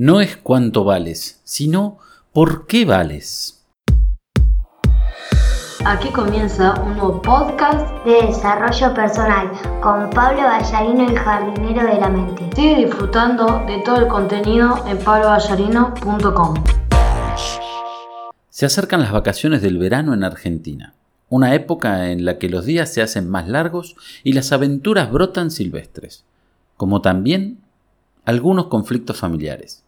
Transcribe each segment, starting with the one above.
no es cuánto vales, sino por qué vales. Aquí comienza un nuevo podcast de desarrollo personal con Pablo Ballarino, el jardinero de la mente. Sigue disfrutando de todo el contenido en pabloballarino.com. Se acercan las vacaciones del verano en Argentina, una época en la que los días se hacen más largos y las aventuras brotan silvestres, como también algunos conflictos familiares.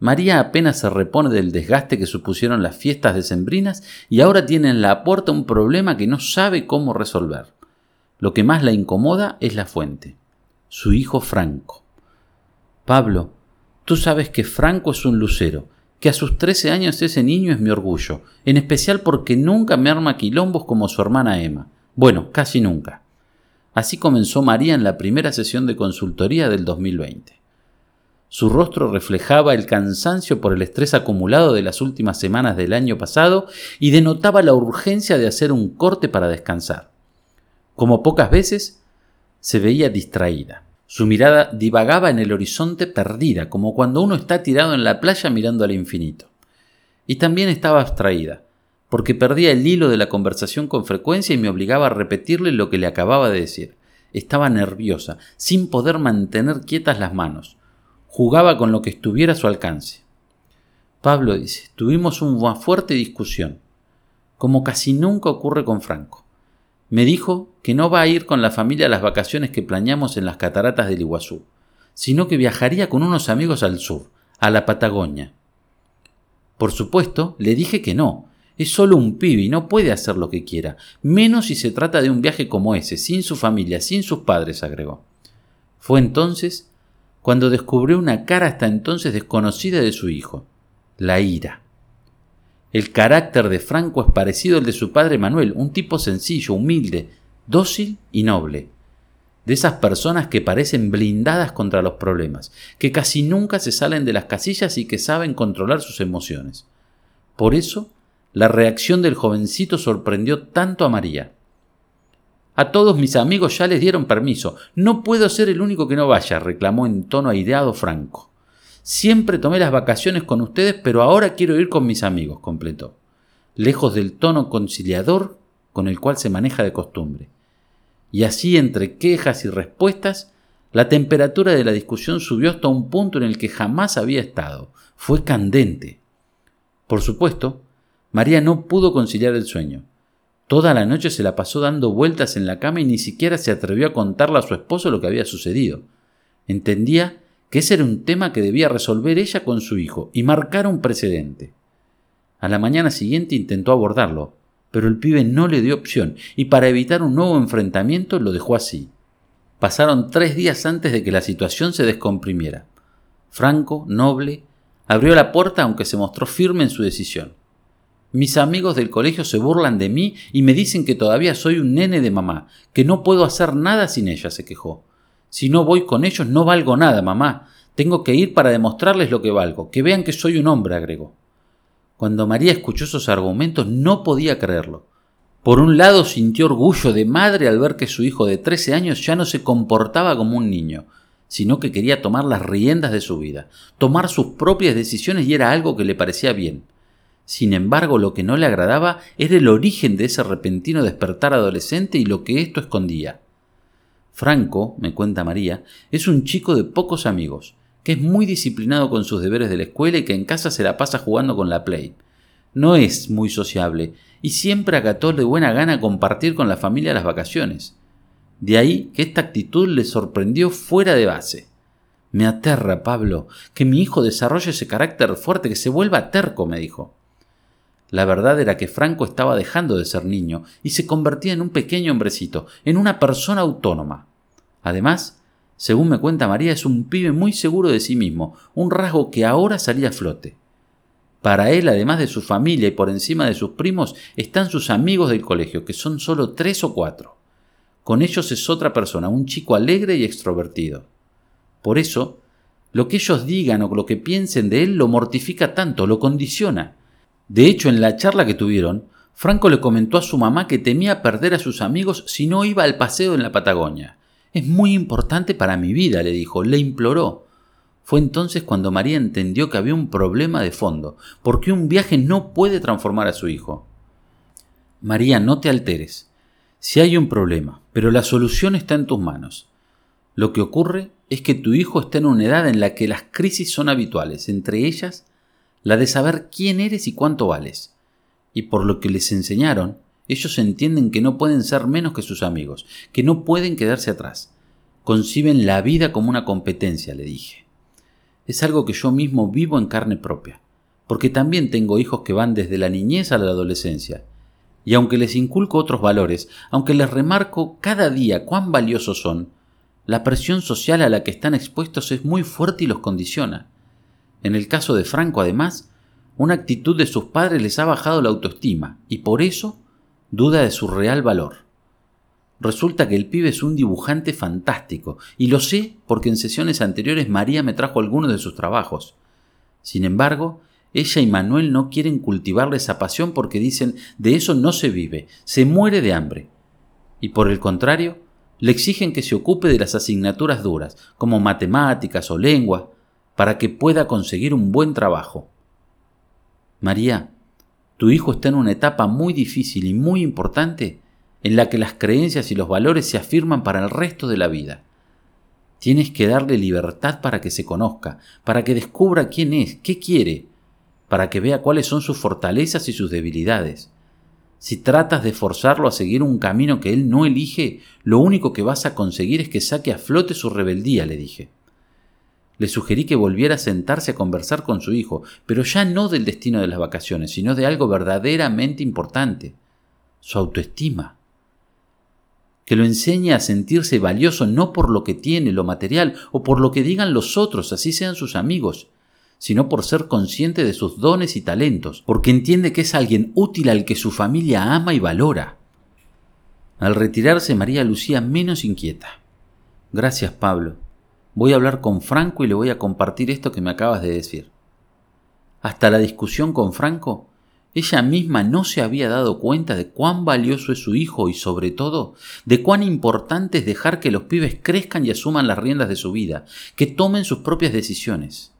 María apenas se repone del desgaste que supusieron las fiestas decembrinas y ahora tiene en la puerta un problema que no sabe cómo resolver. Lo que más la incomoda es la fuente, su hijo Franco. Pablo, tú sabes que Franco es un lucero, que a sus 13 años ese niño es mi orgullo, en especial porque nunca me arma quilombos como su hermana Emma. Bueno, casi nunca. Así comenzó María en la primera sesión de consultoría del 2020. Su rostro reflejaba el cansancio por el estrés acumulado de las últimas semanas del año pasado y denotaba la urgencia de hacer un corte para descansar. Como pocas veces, se veía distraída. Su mirada divagaba en el horizonte perdida, como cuando uno está tirado en la playa mirando al infinito. Y también estaba abstraída, porque perdía el hilo de la conversación con frecuencia y me obligaba a repetirle lo que le acababa de decir. Estaba nerviosa, sin poder mantener quietas las manos jugaba con lo que estuviera a su alcance. Pablo dice, tuvimos una fuerte discusión, como casi nunca ocurre con Franco. Me dijo que no va a ir con la familia a las vacaciones que planeamos en las cataratas del Iguazú, sino que viajaría con unos amigos al sur, a la Patagonia. Por supuesto, le dije que no, es solo un pibe y no puede hacer lo que quiera, menos si se trata de un viaje como ese, sin su familia, sin sus padres, agregó. Fue entonces cuando descubrió una cara hasta entonces desconocida de su hijo, la ira. El carácter de Franco es parecido al de su padre Manuel, un tipo sencillo, humilde, dócil y noble. De esas personas que parecen blindadas contra los problemas, que casi nunca se salen de las casillas y que saben controlar sus emociones. Por eso, la reacción del jovencito sorprendió tanto a María. A todos mis amigos ya les dieron permiso. No puedo ser el único que no vaya, reclamó en tono aireado Franco. Siempre tomé las vacaciones con ustedes, pero ahora quiero ir con mis amigos, completó, lejos del tono conciliador con el cual se maneja de costumbre. Y así, entre quejas y respuestas, la temperatura de la discusión subió hasta un punto en el que jamás había estado. Fue candente. Por supuesto, María no pudo conciliar el sueño. Toda la noche se la pasó dando vueltas en la cama y ni siquiera se atrevió a contarle a su esposo lo que había sucedido. Entendía que ese era un tema que debía resolver ella con su hijo y marcar un precedente. A la mañana siguiente intentó abordarlo, pero el pibe no le dio opción y para evitar un nuevo enfrentamiento lo dejó así. Pasaron tres días antes de que la situación se descomprimiera. Franco, noble, abrió la puerta aunque se mostró firme en su decisión. Mis amigos del colegio se burlan de mí y me dicen que todavía soy un nene de mamá, que no puedo hacer nada sin ella, se quejó. Si no voy con ellos no valgo nada, mamá. Tengo que ir para demostrarles lo que valgo, que vean que soy un hombre, agregó. Cuando María escuchó esos argumentos no podía creerlo. Por un lado sintió orgullo de madre al ver que su hijo de trece años ya no se comportaba como un niño, sino que quería tomar las riendas de su vida, tomar sus propias decisiones y era algo que le parecía bien. Sin embargo, lo que no le agradaba era el origen de ese repentino despertar adolescente y lo que esto escondía. Franco, me cuenta María, es un chico de pocos amigos, que es muy disciplinado con sus deberes de la escuela y que en casa se la pasa jugando con la Play. No es muy sociable y siempre acató de buena gana compartir con la familia las vacaciones. De ahí que esta actitud le sorprendió fuera de base. Me aterra, Pablo, que mi hijo desarrolle ese carácter fuerte, que se vuelva terco, me dijo. La verdad era que Franco estaba dejando de ser niño y se convertía en un pequeño hombrecito, en una persona autónoma. Además, según me cuenta María, es un pibe muy seguro de sí mismo, un rasgo que ahora salía a flote. Para él, además de su familia y por encima de sus primos, están sus amigos del colegio, que son solo tres o cuatro. Con ellos es otra persona, un chico alegre y extrovertido. Por eso, lo que ellos digan o lo que piensen de él lo mortifica tanto, lo condiciona. De hecho, en la charla que tuvieron, Franco le comentó a su mamá que temía perder a sus amigos si no iba al paseo en la Patagonia. Es muy importante para mi vida, le dijo, le imploró. Fue entonces cuando María entendió que había un problema de fondo, porque un viaje no puede transformar a su hijo. María, no te alteres. Si hay un problema, pero la solución está en tus manos. Lo que ocurre es que tu hijo está en una edad en la que las crisis son habituales, entre ellas la de saber quién eres y cuánto vales. Y por lo que les enseñaron, ellos entienden que no pueden ser menos que sus amigos, que no pueden quedarse atrás. Conciben la vida como una competencia, le dije. Es algo que yo mismo vivo en carne propia, porque también tengo hijos que van desde la niñez a la adolescencia. Y aunque les inculco otros valores, aunque les remarco cada día cuán valiosos son, la presión social a la que están expuestos es muy fuerte y los condiciona. En el caso de Franco, además, una actitud de sus padres les ha bajado la autoestima y por eso duda de su real valor. Resulta que el pibe es un dibujante fantástico, y lo sé porque en sesiones anteriores María me trajo algunos de sus trabajos. Sin embargo, ella y Manuel no quieren cultivarle esa pasión porque dicen de eso no se vive, se muere de hambre. Y por el contrario, le exigen que se ocupe de las asignaturas duras, como matemáticas o lengua, para que pueda conseguir un buen trabajo. María, tu hijo está en una etapa muy difícil y muy importante en la que las creencias y los valores se afirman para el resto de la vida. Tienes que darle libertad para que se conozca, para que descubra quién es, qué quiere, para que vea cuáles son sus fortalezas y sus debilidades. Si tratas de forzarlo a seguir un camino que él no elige, lo único que vas a conseguir es que saque a flote su rebeldía, le dije. Le sugerí que volviera a sentarse a conversar con su hijo, pero ya no del destino de las vacaciones, sino de algo verdaderamente importante, su autoestima. Que lo enseñe a sentirse valioso no por lo que tiene, lo material, o por lo que digan los otros, así sean sus amigos, sino por ser consciente de sus dones y talentos, porque entiende que es alguien útil al que su familia ama y valora. Al retirarse María lucía menos inquieta. Gracias, Pablo. Voy a hablar con Franco y le voy a compartir esto que me acabas de decir. Hasta la discusión con Franco, ella misma no se había dado cuenta de cuán valioso es su hijo y sobre todo de cuán importante es dejar que los pibes crezcan y asuman las riendas de su vida, que tomen sus propias decisiones.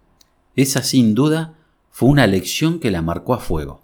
Esa sin duda fue una lección que la marcó a fuego.